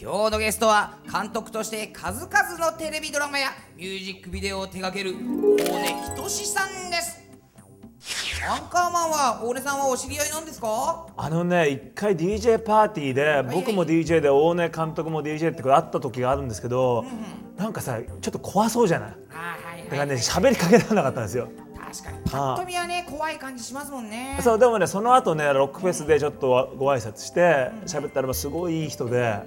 今日のゲストは監督として数々のテレビドラマやミュージックビデオを手掛ける大根仁さんです。アンカーマンは大根さんはお知り合いなんですか？あのね一回 DJ パーティーで僕も DJ で大根監督も DJ って会った時があるんですけど、なんかさちょっと怖そうじゃない？だからね喋りかけられなかったんですよ。確かに。パッと見はね怖い感じしますもんね。そうでもねその後ねロックフェスでちょっとご挨拶して喋ったらばすごいいい人で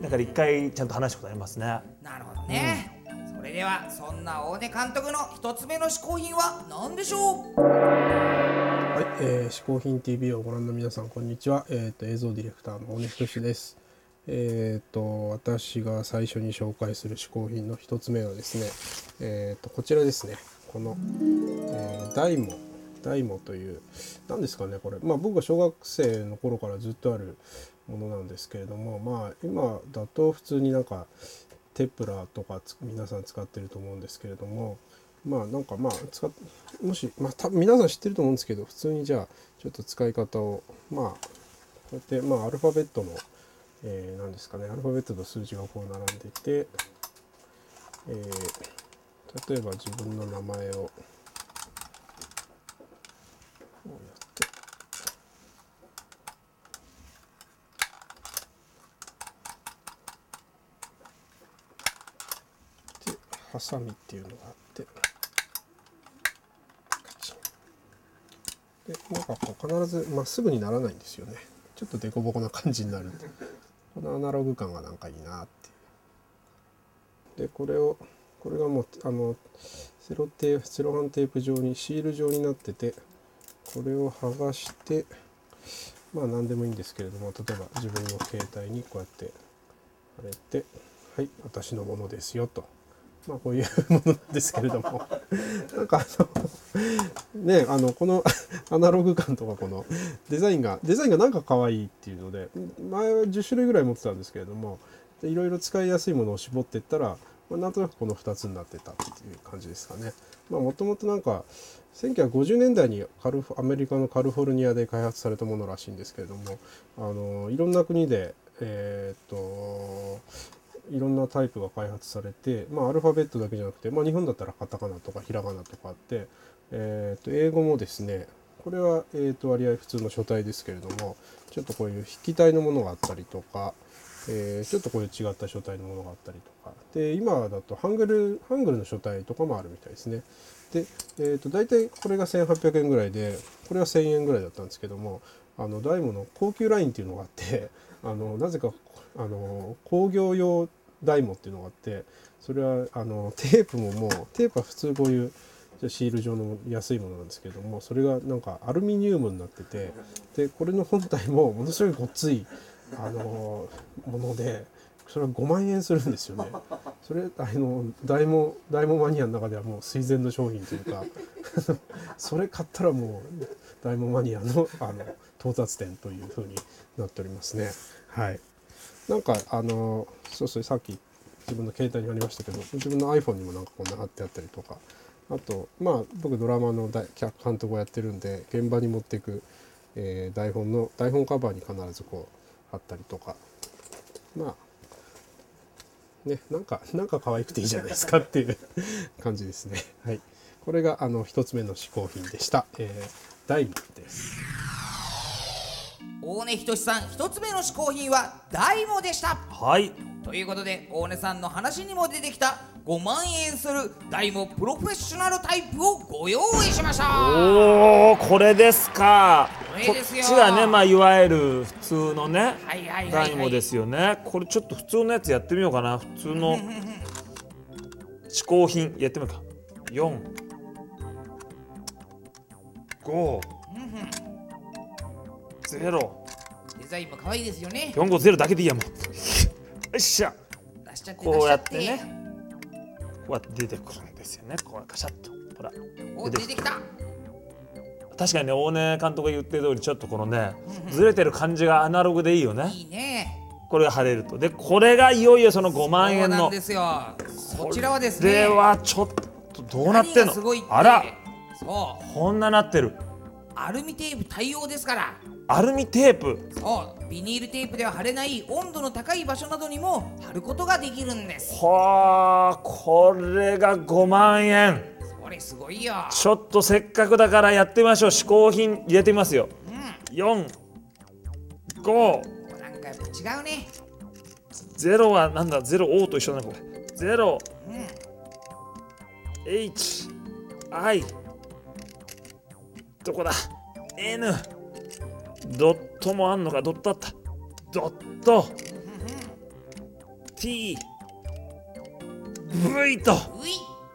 だから一回ちゃんと話したことありますねなるほどね、それではそんな大根監督の一つ目の嗜好品は何でしょう？はい、えー、嗜好品 TV をご覧の皆さんこんにちは。えっ、と映像ディレクターの大根仁です。えっ、と私が最初に紹介する嗜好品の一つ目はですね、えっ、とこちらですね。この、えー、ダイモダイモという何ですかねこれ。まあ僕が小学生の頃からずっとあるものなんですけれども、まあ今だと普通になんかテプラとか皆さん使ってると思うんですけれども。まあなんかまあ使っもしまあ多分皆さん知ってると思うんですけど普通にじゃあちょっと使い方をまあこうやってまあアルファベットの、え、何ですかねアルファベットと数字がこう並んでいて、え、例えば自分の名前をこうやってでハサミっていうのがあって。でなんかこう必ずまっすぐにならないんですよね。ちょっと凸凹な感じになるんで。このアナログ感がなんかいいなっていう。でこれをこれがもうあのセロテープセロハンテープ状にシール状になっててこれを剥がしてまあ何でもいいんですけれども例えば自分の携帯にこうやって貼れてはい私のものですよと。まあこういうものなんですけれども なんかあのねあのこのアナログ感とかこのデザインがデザインがなんか可愛いっていうので前は10種類ぐらい持ってたんですけれどもいろいろ使いやすいものを絞っていったら、まあ、なんとなくこの2つになってたっていう感じですかね。まあもともとなんか1950年代にカルフアメリカのカリフォルニアで開発されたものらしいんですけれどもあのいろんな国でえーっといろんなタイプが開発されて、まあ、アルファベットだけじゃなくて、まあ、日本だったらカタカナとかひらがなとかあって、えー、と英語もですねこれは、えー、と割合普通の書体ですけれどもちょっとこういう筆記体のものがあったりとか、えーちょっとこういう違った書体のものがあったりとかで今だとハングルハングルの書体とかもあるみたいですね。で、えー、と大体これが1800円ぐらいでこれは1000円ぐらいだったんですけどもあのダイモの高級ラインっていうのがあってあのなぜかあの工業用ダイモっていうのがあってそれはあのテープももうテープは普通こういうシール状の安いものなんですけどもそれがなんかアルミニウムになっててでこれの本体もものすごいごっついあのものでそれは5万円するんですよね。それあのダイモダイモマニアの中ではもう垂涎の商品というか それ買ったらもうダイモマニアのあの到達点というふうになっておりますね。はい。なんかあのそうそうさっき自分の携帯にありましたけど自分の iPhone にもなんかこんな貼ってあったりとか。あとまあ僕ドラマの監督をやってるんで現場に持っていく、えー台本の台本カバーに必ずこう貼ったりとか。まあねなんかなんか可愛くていいじゃないですかっていう 感じですね。はい。これがあの一つ目の嗜好品でした、えー、ダイムです。大根仁さん一つ目の嗜好品は大モでした。はい。ということで大根さんの話にも出てきた5万円する大モプロフェッショナルタイプをご用意しました。おおこれですか。こっちがね。まあいわゆる普通のねはいはいはいはい。ダイモですよね。これちょっと普通のやつやってみようかな。普通の嗜好品。やってみようか。4 5 0デザインも可愛いですよね450だけでいいやもうよっしゃしちゃってこうやってねこうやって出てくるんですよねこうカシャッとほらお出てきた確かにね大根監督が言ってる通りちょっとこのねずれてる感じがアナログでいいよねいいねこれが晴れるとでこれがいよいよその5万円のですよこちらはですねではちょっとどうなってんのあらそうこんななってるアルミテープ対応ですからアルミテープ。そうビニールテープでは貼れない温度の高い場所などにも貼ることができるんです。はあこれが5万円。これすごいよ。ちょっとせっかくだからやってみましょう。試行品入れてみますよ。うん。4 5こうなんかやっぱ違うね。ゼロはなんだゼロ O と一緒だなこれ。ゼロ。うん。H I どこだ？N ドットもあんのか？ドットあった。ドット。T V と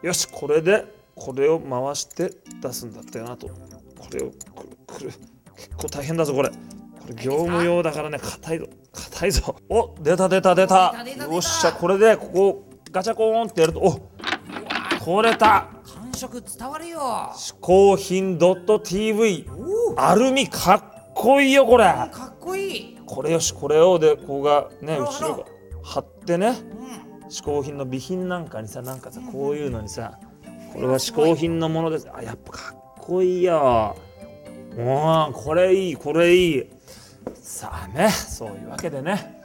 よしこれでこれを回して出すんだったよなと。これをくるくる。結構大変だぞこれ。これ業務用だからね。硬いぞ。硬いぞ。お出た出た出た。よっしゃこれでここガチャコーンってやると。お取れた感触伝わるよ。嗜好品 .tv アルミかっこいいよこれ。かっこいい。これよしこれをでここがね後ろが貼ってね。うん。嗜好品の備品なんかにさなんかさこういうのにさこれは嗜好品のものです。あやっぱかっこいいよ。もうこれいいこれいい。さあねそういうわけでね。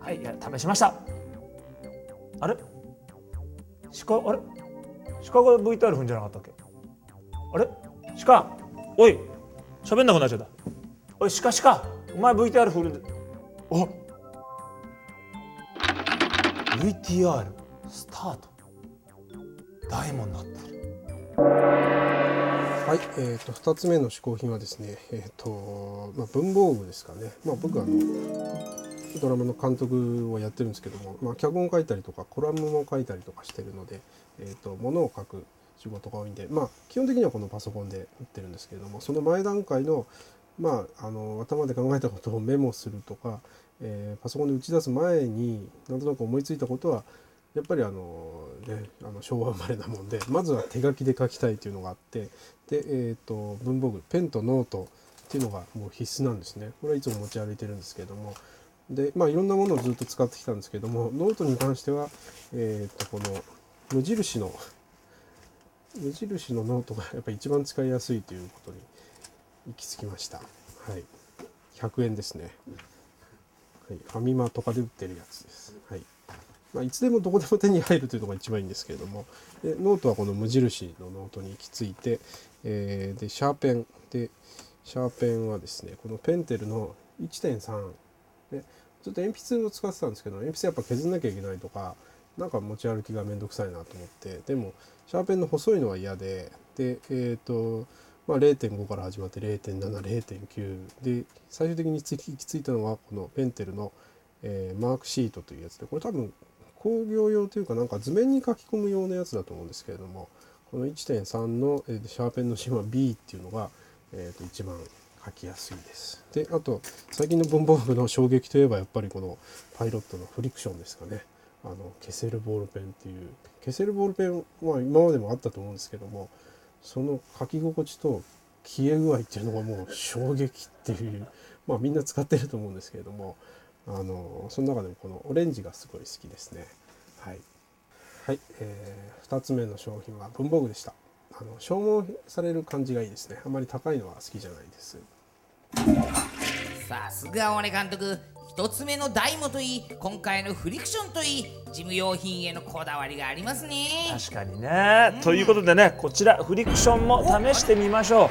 はい試しました。あれ？鹿あれ？鹿が VTR 踏んじゃなかったっけ？あれ？鹿おい喋んなくなっちゃった。おい鹿鹿お前 VTR 振るんであ VTR スタート。大門になってるはい、えー、と2つ目の嗜好品はですね、えーとまあ、文房具ですかね、まあ、僕あのドラマの監督をやってるんですけども、まあ、脚本を書いたりとかコラムも書いたりとかしてるので、えー、と物を書く仕事が多いんで、まあ、基本的にはこのパソコンで打ってるんですけれどもその前段階の,、まあ、あの頭で考えたことをメモするとか、えーパソコンで打ち出す前になんとなく思いついたことはやっぱりあの、ね、あの昭和生まれなもんでまずは手書きで書きたいというのがあってで、えー、と文房具ペンとノートっていうのがもう必須なんですね。これはいつも持ち歩いてるんですけれども。でまあいろんなものをずっと使ってきたんですけどもノートに関しては、えー、とこの無印の無印のノートがやっぱり一番使いやすいということに行き着きました。はい。100円ですね。はい、ファミマとかで売ってるやつです。はい。まあ、いつでもどこでも手に入るというのが一番いいんですけれども、でノートはこの無印のノートに行き着いて、えーで、シャーペン。で、シャーペンはですね、このペンテルの1.3で、ずっと鉛筆を使ってたんですけど、鉛筆やっぱ削んなきゃいけないとか、なんか持ち歩きがめんどくさいなと思って、でも、シャーペンの細いのは嫌で、で、えっ、と、まあ、0.5から始まって0.70.9で最終的に行き着いたのはこのペンテルの、えーマークシートというやつでこれ多分工業用というかなんか図面に書き込む用のやつだと思うんですけれどもこの1.3の、えーシャーペンの芯は B っていうのが、えーと一番書きやすいです。であと最近の文房具の衝撃といえばやっぱりこのパイロットのフリクションですかね。あの消せるボールペンっていう消せるボールペンは今までもあったと思うんですけどもその書き心地と消え具合っていうのがもう衝撃っていう まあみんな使ってると思うんですけれどもあのその中でもこのオレンジがすごい好きですね。はい、はいえー、2つ目の商品は文房具でした。あの消耗される感じがいいですね。あまり高いのは好きじゃないです。さすが大根監督。一つ目のダイモといい今回のフリクションといい事務用品へのこだわりがありますね。確かにね、ということでねこちらフリクションも試してみましょう。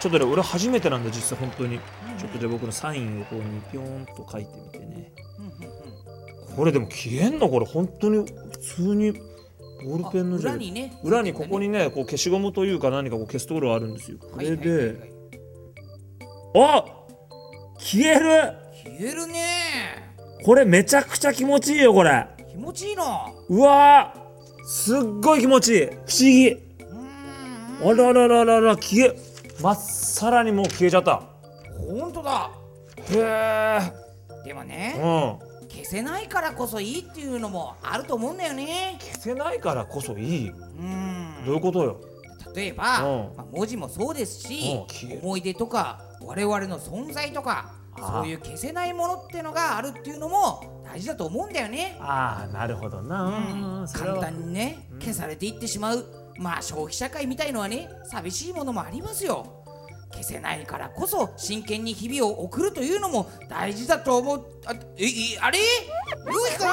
ちょっとね俺初めてなんだ実際本当に。ちょっとで僕のサインをここにピョーンと書いてみてね。これでも消えんの？これ本当に普通にボールペンの裏にね。裏にここにねこう消しゴムというか何かこう消すところがあるんですよ。これはいはいはいはでい。あ消える！消えるね。これめちゃくちゃ気持ちいいよこれ。気持ちいいなうわー。すっごい気持ちいい。不思議。あららららら消え。まっさらにもう消えちゃった。ほんとだ。へえでももねうん。消せないからこそいいっていうのもあると思うんだよね。消せないからこそいい。うん。どういうことよ？例えば、うん。まあ、文字もそうですしうん思い出とか我々の存在とかそういう消せないものってのがあるっていうのも大事だと思うんだよね。ああなるほどな、それは。簡単にね消されていってしまう。まあ消費社会みたいのはね寂しいものもありますよ。消せないからこそ真剣に日々を送るというのも大事だと思う。あええあれ？ゆうひくん